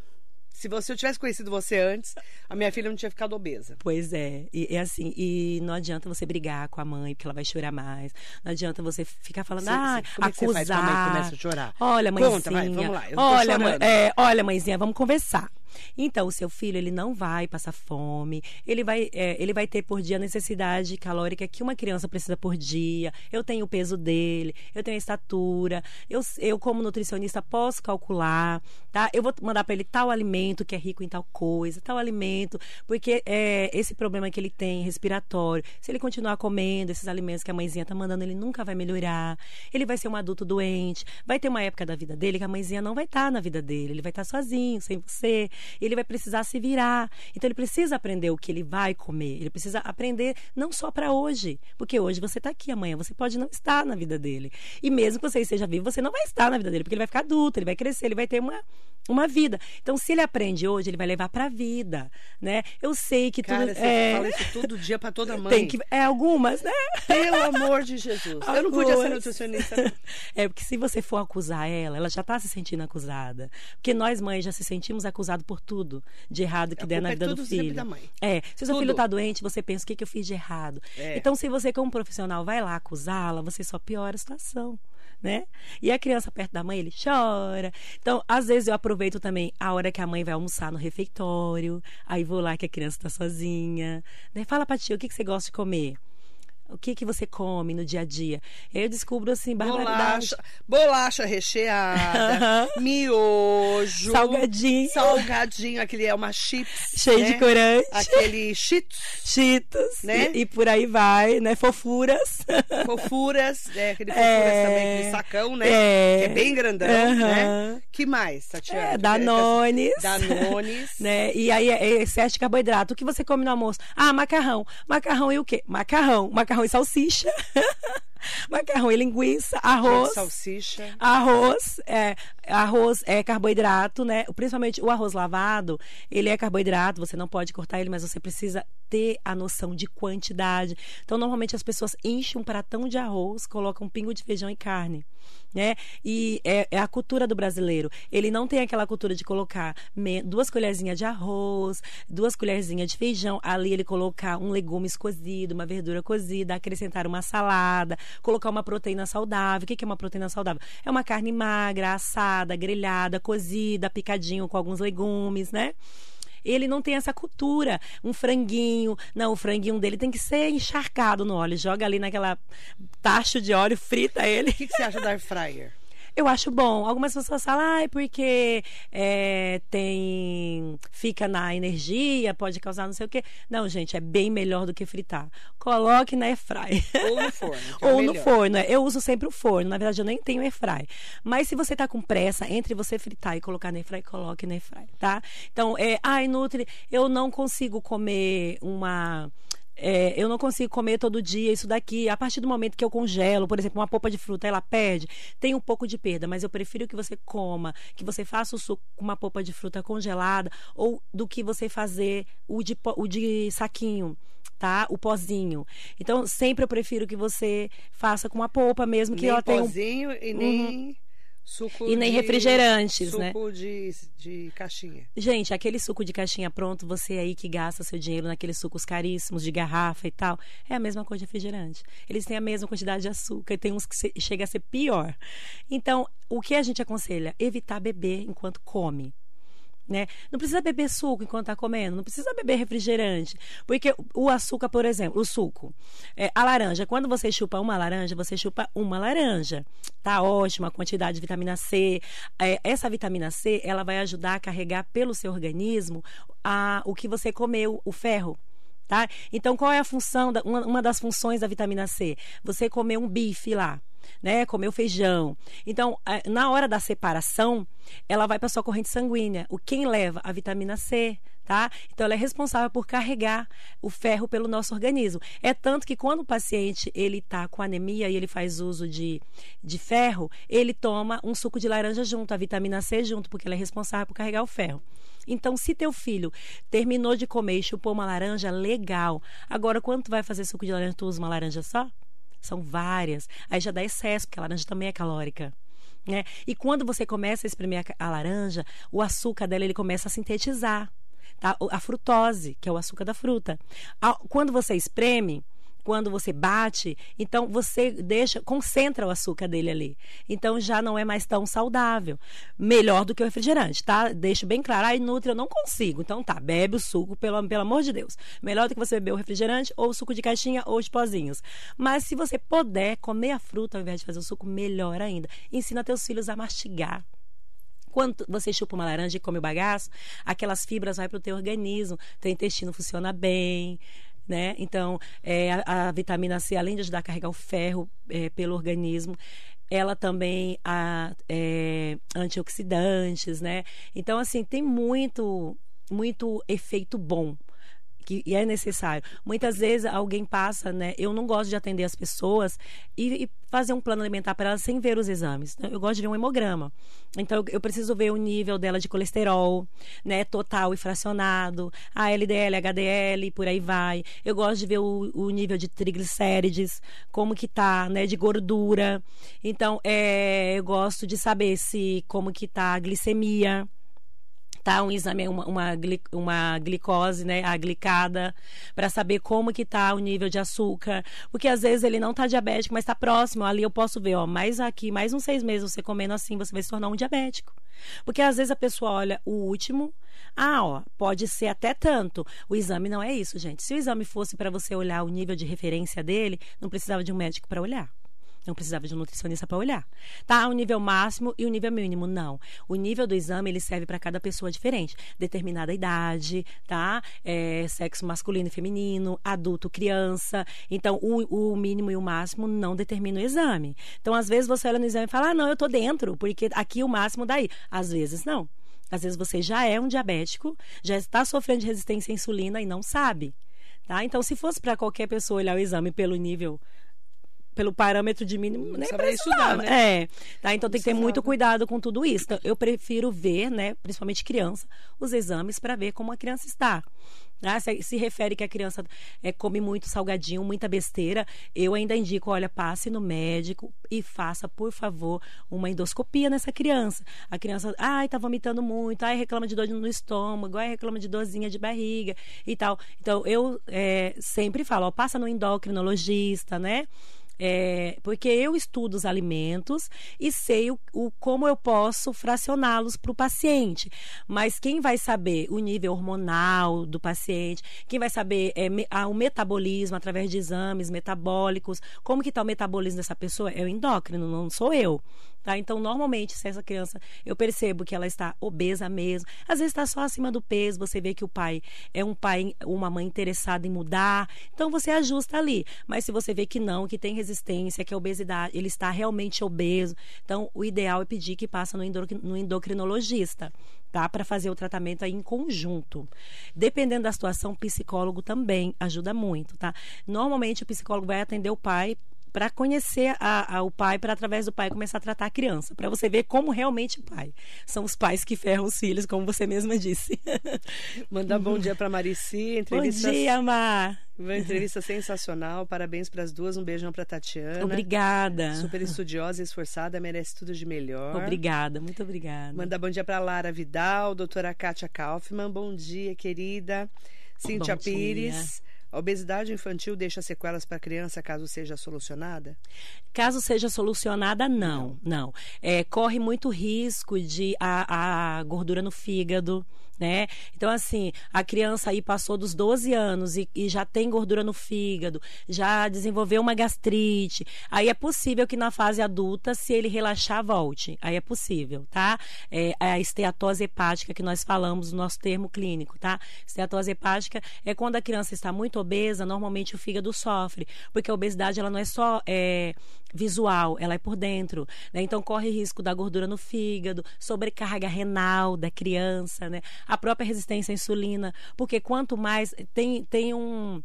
se você eu tivesse conhecido você antes, a minha filha não tinha ficado obesa. Pois é, e é assim, e não adianta você brigar com a mãe, porque ela vai chorar mais. Não adianta você ficar falando, Sim, ah, sim. Como é que você acusar. faz a mãe começa a chorar? Olha, mãezinha. Conta, vai, vamos lá, olha, chorando. mãe- é, olha, mãezinha, vamos conversar. Então, o seu filho, ele não vai passar fome, ele vai, é, ele vai ter por dia a necessidade calórica que uma criança precisa por dia. Eu tenho o peso dele, eu tenho a estatura, eu, eu como nutricionista posso calcular, tá? Eu vou mandar para ele tal alimento que é rico em tal coisa, tal alimento, porque é, esse problema que ele tem respiratório, se ele continuar comendo esses alimentos que a mãezinha tá mandando, ele nunca vai melhorar. Ele vai ser um adulto doente. Vai ter uma época da vida dele que a mãezinha não vai estar na vida dele, ele vai estar sozinho, sem você. Ele vai precisar se virar. Então ele precisa aprender o que ele vai comer. Ele precisa aprender não só para hoje, porque hoje você está aqui, amanhã você pode não estar na vida dele. E mesmo que você esteja vivo, você não vai estar na vida dele, porque ele vai ficar adulto, ele vai crescer, ele vai ter uma uma vida. Então, se ele aprende hoje, ele vai levar para a vida, né? Eu sei que Cara, tudo você é, fala isso todo dia pra toda mãe. tem que é algumas, né? Pelo amor de Jesus. Eu não podia ser nutricionista. não. É porque se você for acusar ela, ela já está se sentindo acusada. Porque nós mães já se sentimos acusados por tudo de errado que A der na é vida do tudo sempre filho. da mãe. É, se o seu filho está doente, você pensa o que, que eu fiz de errado. É. Então, se você como profissional vai lá acusá-la, você só piora a situação. Né? E a criança perto da mãe, ele chora. Então, às vezes eu aproveito também a hora que a mãe vai almoçar no refeitório. Aí vou lá que a criança está sozinha. Né? Fala pra tia, o que, que você gosta de comer? O que que você come no dia a dia? Eu descubro assim, barbaridade. Bolacha, bolacha recheada, miojo, Salgadinho. salgadinho, aquele é uma chips, Cheio né? de corante. aquele cheetos, Cheetos, Né? e, e por aí vai, né? Fofuras. fofuras, é, aquele fofuras É. também, aquele sacão, né? É. Que é bem grandão, né? Que mais, Tatiana? É, Danones. Danones. Né? E aí é excesso de carboidrato. O que você come no almoço? Ah, macarrão. Macarrão e o quê? Macarrão. Macarrão e salsicha. macarrão e linguiça, arroz. Salsicha. Arroz é, arroz é carboidrato, né? Principalmente o arroz lavado, ele é carboidrato, você não pode cortar ele, mas você precisa ter a noção de quantidade. Então, normalmente as pessoas enchem um pratão de arroz, colocam um pingo de feijão e carne. Né? E é, é a cultura do brasileiro. Ele não tem aquela cultura de colocar duas colherzinhas de arroz, duas colherzinhas de feijão. Ali ele colocar um legumes cozido, uma verdura cozida, acrescentar uma salada, colocar uma proteína saudável. O que é uma proteína saudável? É uma carne magra, assada, grelhada, cozida, picadinho com alguns legumes, né? Ele não tem essa cultura. Um franguinho. Não, o franguinho dele tem que ser encharcado no óleo. Joga ali naquela tacho de óleo, frita ele. O que, que você acha da air fryer? Eu acho bom. Algumas pessoas falam, ai, porque é, tem. fica na energia, pode causar não sei o quê. Não, gente, é bem melhor do que fritar. Coloque na airfryer. Ou no forno. é Ou no melhor. forno. é. Eu uso sempre o forno. Na verdade, eu nem tenho airfry. Mas se você tá com pressa, entre você fritar e colocar na airfry, coloque na airfry, tá? Então, é, ai, Nutri, eu não consigo comer uma é, eu não consigo comer todo dia isso daqui. A partir do momento que eu congelo, por exemplo, uma polpa de fruta, ela perde, tem um pouco de perda, mas eu prefiro que você coma, que você faça o suco com uma polpa de fruta congelada, ou do que você fazer o de, o de saquinho. Tá? O pozinho. Então, sempre eu prefiro que você faça com uma polpa mesmo, que nem ela tenha um pozinho e nem suco E nem de- refrigerantes, né? Suco de, de caixinha. Gente, aquele suco de caixinha pronto, você aí que gasta seu dinheiro naqueles sucos caríssimos de garrafa e tal, é a mesma coisa de refrigerante. Eles têm a mesma quantidade de açúcar e tem uns que se- chega a ser pior. Então, o que a gente aconselha? Evitar beber enquanto come. Né? Não precisa beber suco enquanto está comendo, não precisa beber refrigerante. Porque o açúcar, por exemplo, o suco, é, a laranja, quando você chupa uma laranja, você chupa uma laranja. Tá ótima a quantidade de vitamina C. É, essa vitamina C, ela vai ajudar a carregar pelo seu organismo a, o que você comeu, o ferro. Tá? Então, qual é a função, da, uma, uma das funções da vitamina C? Você comer um bife lá, né? Comer o feijão. Então, na hora da separação, ela vai para sua corrente sanguínea. O quem leva a vitamina C, tá? Então, ela é responsável por carregar o ferro pelo nosso organismo. É tanto que quando o paciente ele tá com anemia e ele faz uso de, de ferro, ele toma um suco de laranja junto, a vitamina C junto, porque ela é responsável por carregar o ferro. Então, se teu filho terminou de comer e chupou uma laranja, legal. Agora, quando tu vai fazer suco de laranja, tu usa uma laranja só? São várias. Aí já dá excesso, porque a laranja também é calórica. Né? E quando você começa a espremer a, laranja, o açúcar dela ele começa a sintetizar. Tá? A frutose, que é o açúcar da fruta. Quando você espreme, quando você bate, então você deixa, concentra o açúcar dele ali. Então já não é mais tão saudável. Melhor do que o refrigerante, tá? Deixo bem claro. Ai, Nutri, eu não consigo. Então tá, bebe o suco, pelo, pelo amor de Deus. Melhor do que você beber o refrigerante, ou o suco de caixinha, ou de pozinhos. Mas se você puder comer a fruta ao invés de fazer o suco, melhor ainda. Ensina teus filhos a mastigar. Quando você chupa uma laranja e come o bagaço, aquelas fibras vão para o teu organismo, teu intestino funciona bem, né? Então, é, a, a vitamina C, além de ajudar a carregar o ferro é, pelo organismo, ela também a, é, antioxidantes, né? Então, assim, tem muito, muito efeito bom que é necessário. Muitas vezes alguém passa, né? Eu não gosto de atender as pessoas e, e fazer um plano alimentar para elas sem ver os exames. né? Eu gosto de ver um hemograma. Então eu, eu preciso ver o nível dela de colesterol, né? Total e fracionado, a LDL, HDL, por aí vai. Eu gosto de ver o, o nível de triglicérides, como que tá, né? De gordura. Então é, eu gosto de saber se como que tá a glicemia um exame uma, uma, uma glicose né a glicada para saber como que tá o nível de açúcar. Porque às vezes ele não tá diabético mas tá próximo. Ali eu posso ver ó mais aqui mais uns seis meses você comendo assim você vai se tornar um diabético. Porque às vezes a pessoa olha o último ah ó pode ser até tanto. O exame não é isso gente. Se o exame fosse para você olhar o nível de referência dele não precisava de um médico para olhar não precisava de um nutricionista para olhar. Tá? O nível máximo e o nível mínimo, não. O nível do exame, ele serve para cada pessoa diferente. Determinada idade, tá? É, sexo masculino e feminino, adulto, criança. Então, o, o mínimo e o máximo não determinam o exame. Então, às vezes, você olha no exame e fala, ah, não, eu tô dentro, porque aqui o máximo daí. Às vezes, não. Às vezes, você já é um diabético, já está sofrendo de resistência à insulina e não sabe. Tá? Então, se fosse para qualquer pessoa olhar o exame pelo nível pelo parâmetro de mínimo, nem Saber estudar, precisava. né? É, tá? Então tem que ter muito cuidado com tudo isso. Então, eu prefiro ver, né, principalmente criança, os exames para ver como a criança está. Ah, se, se refere que a criança é, come muito salgadinho, muita besteira, eu ainda indico, olha, passe no médico e faça, por favor, uma endoscopia nessa criança. A criança, ai, tá vomitando muito, ai, reclama de dor no estômago, ai, reclama de dorzinha de barriga e tal. Então, eu é, sempre falo, ó, passa no endocrinologista, né? É, porque eu estudo os alimentos e sei o, o- como eu posso fracioná-los para o paciente. Mas quem vai saber o nível hormonal do paciente, quem vai saber é, me- o metabolismo através de exames metabólicos, como que está o metabolismo dessa pessoa, é o endócrino, não sou eu. Tá? Então, normalmente, se essa criança, eu percebo que ela está obesa mesmo, às vezes está só acima do peso, você vê que o pai é um pai, uma mãe interessada em mudar, então você ajusta ali. Mas se você vê que não, que tem resistência, que a obesidade, ele está realmente obeso, então o ideal é pedir que passe no endocrinologista. Tá, para fazer o tratamento aí em conjunto. Dependendo da situação, o psicólogo também ajuda muito, tá? Normalmente o psicólogo vai atender o pai para conhecer a- a- o pai, para através do pai começar a tratar a criança, para você ver como realmente o pai. São os pais que ferram os filhos, como você mesma disse. Mandar bom dia para Marici, Bom entrevista, dia, Mar. uma entrevista sensacional. Parabéns para as duas, um beijão para Tatiana. Obrigada. Super estudiosa e esforçada, merece tudo de melhor. Obrigada, muito obrigada. Mandar bom dia para Lara Vidal, doutora Kátia Kaufmann. Bom dia, querida. Cíntia Bom dia. A obesidade infantil deixa sequelas para a criança caso seja solucionada? Caso seja solucionada, não, não. É, corre muito risco de a, a gordura no fígado, né? Então, assim, a criança aí passou dos 12 anos e, e já tem gordura no fígado, já desenvolveu uma gastrite. Aí é possível que na fase adulta, se ele relaxar, volte. Aí é possível, tá? É a esteatose hepática que nós falamos no nosso termo clínico, tá? Esteatose hepática é quando a criança está muito obesa, normalmente o fígado sofre, porque a obesidade ela não é só é, visual, ela é por dentro, né? Então corre risco da gordura no fígado, sobrecarga renal da criança, né? A própria resistência à insulina, porque quanto mais tem tem um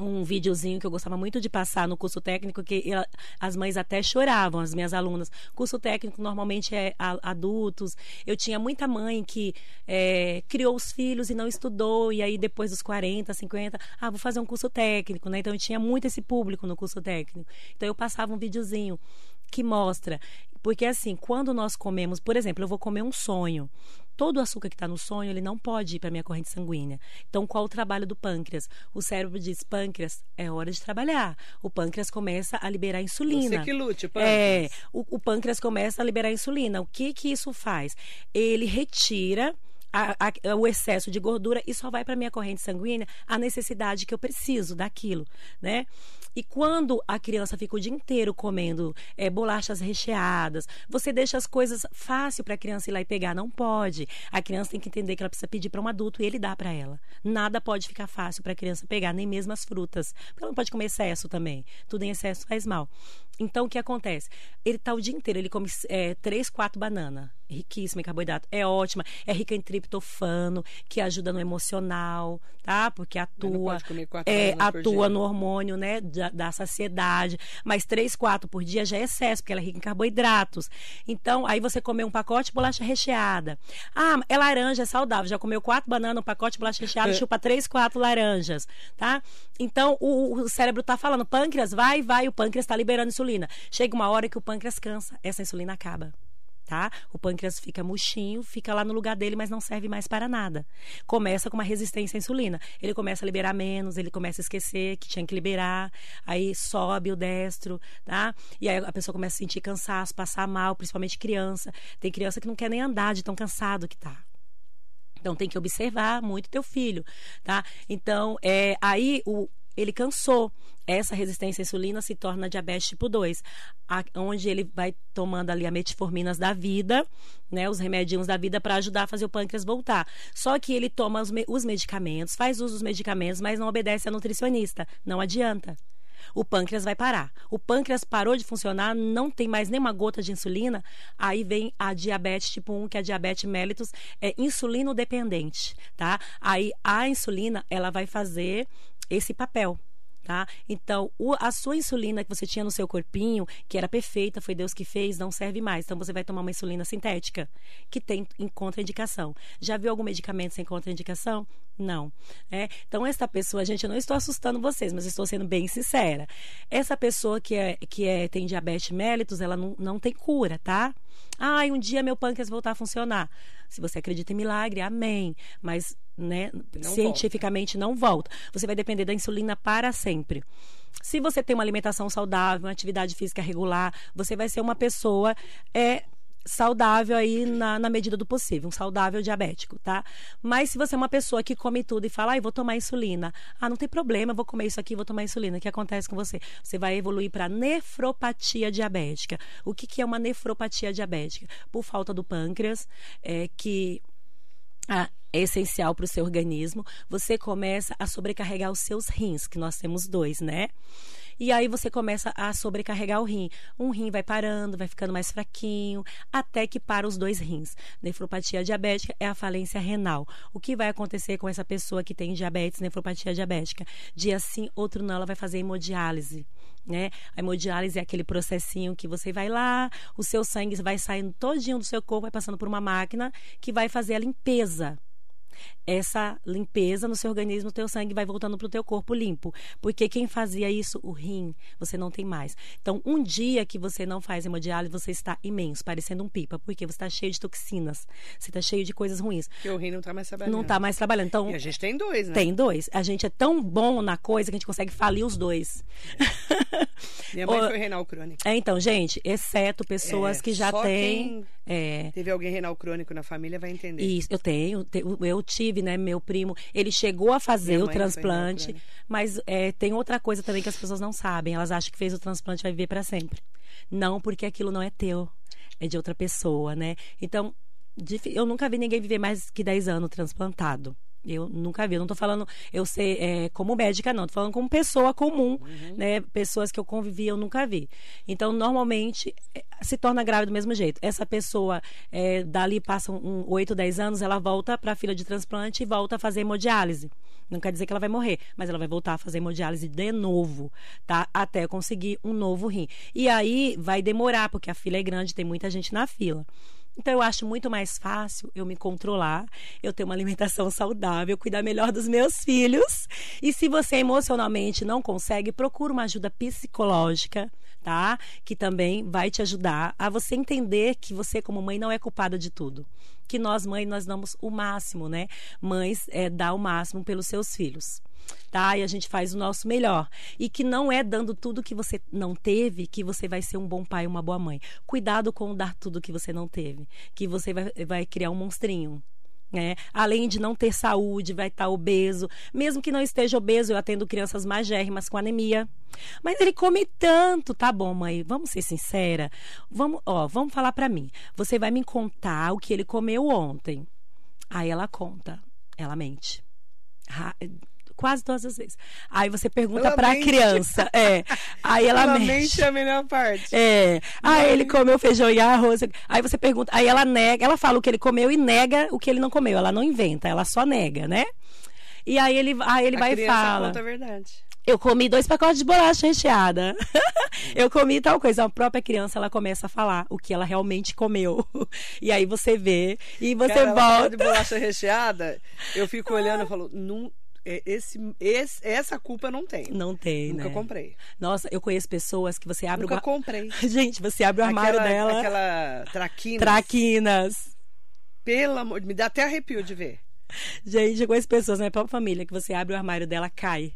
um videozinho que eu gostava muito de passar no curso técnico, que ela- as mães até choravam, as minhas alunas. Curso técnico normalmente é a- adultos. Eu tinha muita mãe que é, criou os filhos e não estudou, e aí depois dos 40, 50, ah, vou fazer um curso técnico, né? Então eu tinha muito esse público no curso técnico. Então eu passava um videozinho que mostra. Porque assim, quando nós comemos, por exemplo, eu vou comer um sonho. Todo o açúcar que está no sonho, ele não pode ir para a minha corrente sanguínea. Então, qual o trabalho do pâncreas? O cérebro diz, pâncreas, é hora de trabalhar. O pâncreas começa a liberar insulina. Você que lute, É, pâncreas. o, o pâncreas começa a liberar insulina. O que que isso faz? Ele retira a- a- o excesso de gordura e só vai para minha corrente sanguínea a necessidade que eu preciso daquilo, né? E quando a criança fica o dia inteiro comendo é, bolachas recheadas, você deixa as coisas fácil para a criança ir lá e pegar. Não pode. A criança tem que entender que ela precisa pedir para um adulto e ele dá para ela. Nada pode ficar fácil para a criança pegar, nem mesmo as frutas. Porque ela não pode comer excesso também. Tudo em excesso faz mal. Então, o que acontece? Ele tá o dia inteiro, ele come é, três, quatro bananas. Riquíssima em carboidrato. É ótima. É rica em triptofano, que ajuda no emocional, tá? Porque atua. pode comer quatro é, atua no hormônio, né? Da, da saciedade. Mas três, quatro por dia já é excesso, porque ela é rica em carboidratos. Então, aí você comeu um pacote de bolacha recheada. Ah, é laranja, é saudável. Já comeu quatro bananas, um pacote de bolacha recheada, chupa três, quatro laranjas, tá? Então, o, o cérebro tá falando, pâncreas, vai, vai, o pâncreas está liberando insulina. Chega uma hora que o pâncreas cansa, essa insulina acaba. Tá? O pâncreas fica murchinho, fica lá no lugar dele, mas não serve mais para nada. Começa com uma resistência à insulina. Ele começa a liberar menos, ele começa a esquecer que tinha que liberar, aí sobe o destro, tá? E aí a pessoa começa a sentir cansaço, passar mal, principalmente criança. Tem criança que não quer nem andar de tão cansado que tá. Então tem que observar muito teu filho, tá? Então, é, aí o, ele cansou. Essa resistência à insulina se torna diabetes tipo 2, a- onde ele vai tomando ali a metforminas da vida, né, os remedinhos da vida para ajudar a fazer o pâncreas voltar. Só que ele toma os, me- os medicamentos, faz uso dos medicamentos, mas não obedece a nutricionista. Não adianta o pâncreas vai parar. O pâncreas parou de funcionar, não tem mais nenhuma gota de insulina, aí vem a diabetes tipo 1, que é a diabetes mellitus, é insulino dependente, tá? Aí a insulina, ela vai fazer esse papel. Tá? Então, o- a sua insulina que você tinha no seu corpinho, que era perfeita, foi Deus que fez, não serve mais. Então, você vai tomar uma insulina sintética, que tem em contraindicação. Já viu algum medicamento sem contraindicação? Não. É? Então, essa pessoa, gente, eu não estou assustando vocês, mas estou sendo bem sincera. Essa pessoa que, é, que é, tem diabetes mellitus, ela não, não tem cura, tá? Ai, um dia meu pâncreas voltar a funcionar. Se você acredita em milagre, amém. Mas, né, Não cientificamente não volta. Você vai depender da insulina para sempre. Se você tem uma alimentação saudável, uma atividade física regular, você vai ser uma pessoa é, saudável aí na, na medida do possível, um saudável diabético, tá? Mas se você é uma pessoa que come tudo e fala, ah, eu vou tomar insulina, ah, não tem problema, vou comer isso aqui, vou tomar insulina, o que acontece com você? Você vai evoluir para nefropatia diabética. O que, que é uma nefropatia diabética? Por falta do pâncreas, é, que ah, é essencial para o seu organismo, você começa a sobrecarregar os seus rins, que nós temos dois, né? E aí você começa a sobrecarregar o rim. Um rim vai parando, vai ficando mais fraquinho, até que para os dois rins. Nefropatia diabética é a falência renal. O que vai acontecer com essa pessoa que tem diabetes, nefropatia diabética? Dia sim, outro não, ela vai fazer hemodiálise. Né? A hemodiálise é aquele processinho que você vai lá, o seu sangue vai saindo todinho do seu corpo, vai passando por uma máquina que vai fazer a limpeza essa limpeza no seu organismo, o teu sangue vai voltando para o teu corpo limpo. Porque quem fazia isso, o rim, você não tem mais. Então, um dia que você não faz hemodiálise, você está imenso, parecendo um pipa, porque você está cheio de toxinas, você está cheio de coisas ruins. Porque o rim não tá mais trabalhando. Não está mais trabalhando. Então, E a gente tem dois, né? tem dois. A gente é tão bom na coisa que a gente consegue falir os dois. Minha mãe Ô, foi renal crônica. É, então, gente, exceto pessoas É, que já têm. É, Teve alguém renal crônico na família, vai entender. Isso, eu tenho, te- eu tive, né, meu primo, ele chegou a fazer Minha o transplante, mas é, tem outra coisa também que as pessoas não sabem, elas acham que fez o transplante e vai viver para sempre. Não, porque aquilo não é teu, é de outra pessoa, né? Então, eu nunca vi ninguém viver mais que 10 anos transplantado. Eu nunca vi, eu não tô falando, eu sei, é, como médica, não, tô falando como pessoa comum, né? Pessoas que eu convivi, eu nunca vi. Então, normalmente, é, se torna grave do mesmo jeito. Essa pessoa, é, dali passam um, 8, 10 anos, ela volta para a fila de transplante e volta a fazer hemodiálise. Não quer dizer que ela vai morrer, mas ela vai voltar a fazer hemodiálise de novo, tá? Até conseguir um novo rim. E aí vai demorar, porque a fila é grande, tem muita gente na fila. Então eu acho muito mais fácil eu me controlar, eu ter uma alimentação saudável, cuidar melhor dos meus filhos. E se você emocionalmente não consegue, procura uma ajuda psicológica, tá? Que também vai te ajudar a você entender que você como mãe não é culpada de tudo. Que nós mães nós damos o máximo, né? Mães é, dá o máximo pelos seus filhos tá? E a gente faz o nosso melhor. E que não é dando tudo que você não teve que você vai ser um bom pai, uma boa mãe. Cuidado com dar tudo que você não teve, que você vai, vai criar um monstrinho. né? Além de não ter saúde, vai estar obeso. Mesmo que não esteja obeso, eu atendo crianças magérrimas com anemia. Mas ele come tanto, tá bom, mãe? Vamos ser sincera. Vamos, ó, vamos falar pra mim. Você vai me contar o que ele comeu ontem. Aí ela conta, ela mente. Quase todas as vezes. Aí você pergunta pra mente. criança. É. Aí ela, Ela mente. mente é a melhor parte. É. Aí ele comeu feijão e arroz. Aí você pergunta. Aí ela nega, ela fala o que ele comeu e nega o que ele não comeu. Ela não inventa, ela só nega, né? E aí ele, aí ele a vai e fala. conta a verdade. Eu comi dois pacotes de bolacha recheada. eu comi tal coisa. A própria criança ela começa a falar o que ela realmente comeu. E aí você vê e você Cara, volta. de bolacha recheada, eu fico olhando e falo, não, esse, esse, essa culpa eu não tenho. Não tem, Nunca né? comprei. Nossa, eu conheço pessoas que você abre Nunca o comprei. Gente, você abre o armário aquela, dela. Aquela traquina. Traquinas. Pelo amor, me dá até arrepio de ver. Gente, eu conheço pessoas na minha própria família que você abre o armário dela, cai.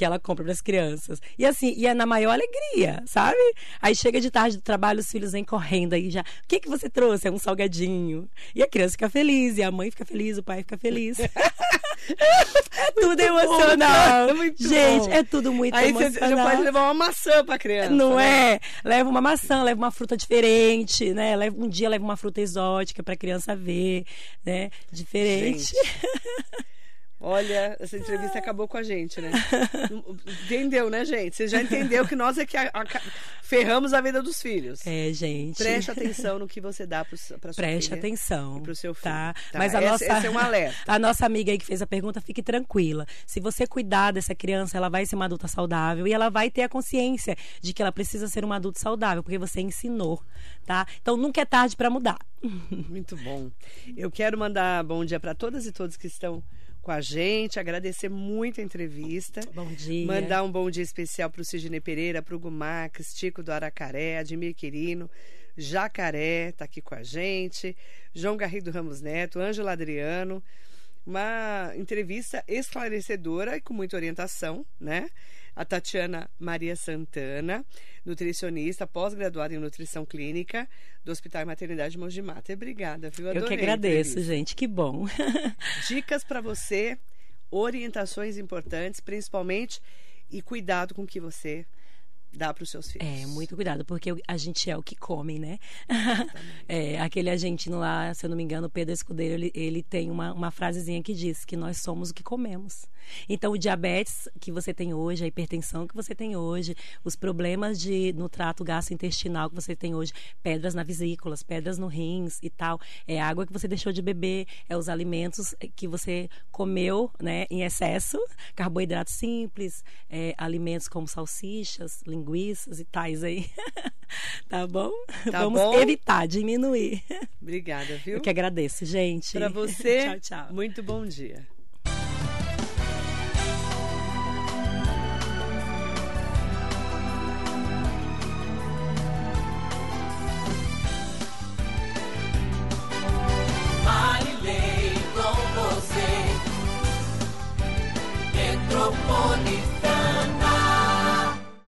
Que ela compra para as crianças. E assim, e é na maior alegria, sabe? Aí chega de tarde do trabalho, os filhos vêm correndo aí já. O que que você trouxe? É um salgadinho. E a criança fica feliz, e a mãe fica feliz, o pai fica feliz. é tudo emocional. bom, muito Gente, bom. é tudo muito Aí você emocional. já pode levar uma maçã pra criança. Não né? é? Leva uma maçã, leva uma fruta diferente, né? Leva, um dia leva uma fruta exótica pra criança ver, né? Diferente. Olha, essa entrevista acabou com a gente, né? Entendeu, né, gente? Você já entendeu que nós é que a- a- ferramos a vida dos filhos. É, gente. Preste atenção no que você dá para sua Preste filha atenção. e pro seu filho. Tá? Tá, Mas a nossa, esse é um alerta. A nossa amiga aí que fez a pergunta, fique tranquila. Se você cuidar dessa criança, ela vai ser uma adulta saudável e ela vai ter a consciência de que ela precisa ser uma adulta saudável, porque você ensinou, tá? Então nunca é tarde para mudar. Muito bom. Eu quero mandar bom dia para todas e todos que estão com a gente, agradecer muito a entrevista. Bom dia. Mandar um bom dia especial para o Sidney Pereira, para o Gumax, Tico do Aracaré, Admir Quirino, Jacaré, tá aqui com a gente, João Garrido Ramos Neto, Ângela Adriano. Uma entrevista esclarecedora e com muita orientação, né? A Tatiana Maria Santana, nutricionista, pós-graduada em nutrição clínica do Hospital e Maternidade Mogi Mata. Obrigada, viu? Eu que Adorei agradeço, gente. Que bom. Dicas para você, orientações importantes, principalmente, e cuidado com o que você dá para os seus filhos. É, muito cuidado, porque a gente é o que come, né? É, aquele argentino lá, se eu não me engano, Pedro Escudeiro, ele, ele tem uma, uma frasezinha que diz que nós somos o que comemos. Então, o diabetes que você tem hoje, a hipertensão que você tem hoje, os problemas de, no trato gastrointestinal que você tem hoje, pedras na vesículas, pedras no rins e tal, é a água que você deixou de beber, é os alimentos que você comeu né, em excesso, carboidratos simples, é, alimentos como salsichas, linguiças e tais aí. tá bom? Tá Vamos bom? evitar, diminuir. Obrigada, viu? Eu que agradeço, gente. Para você, tchau, tchau. muito bom dia.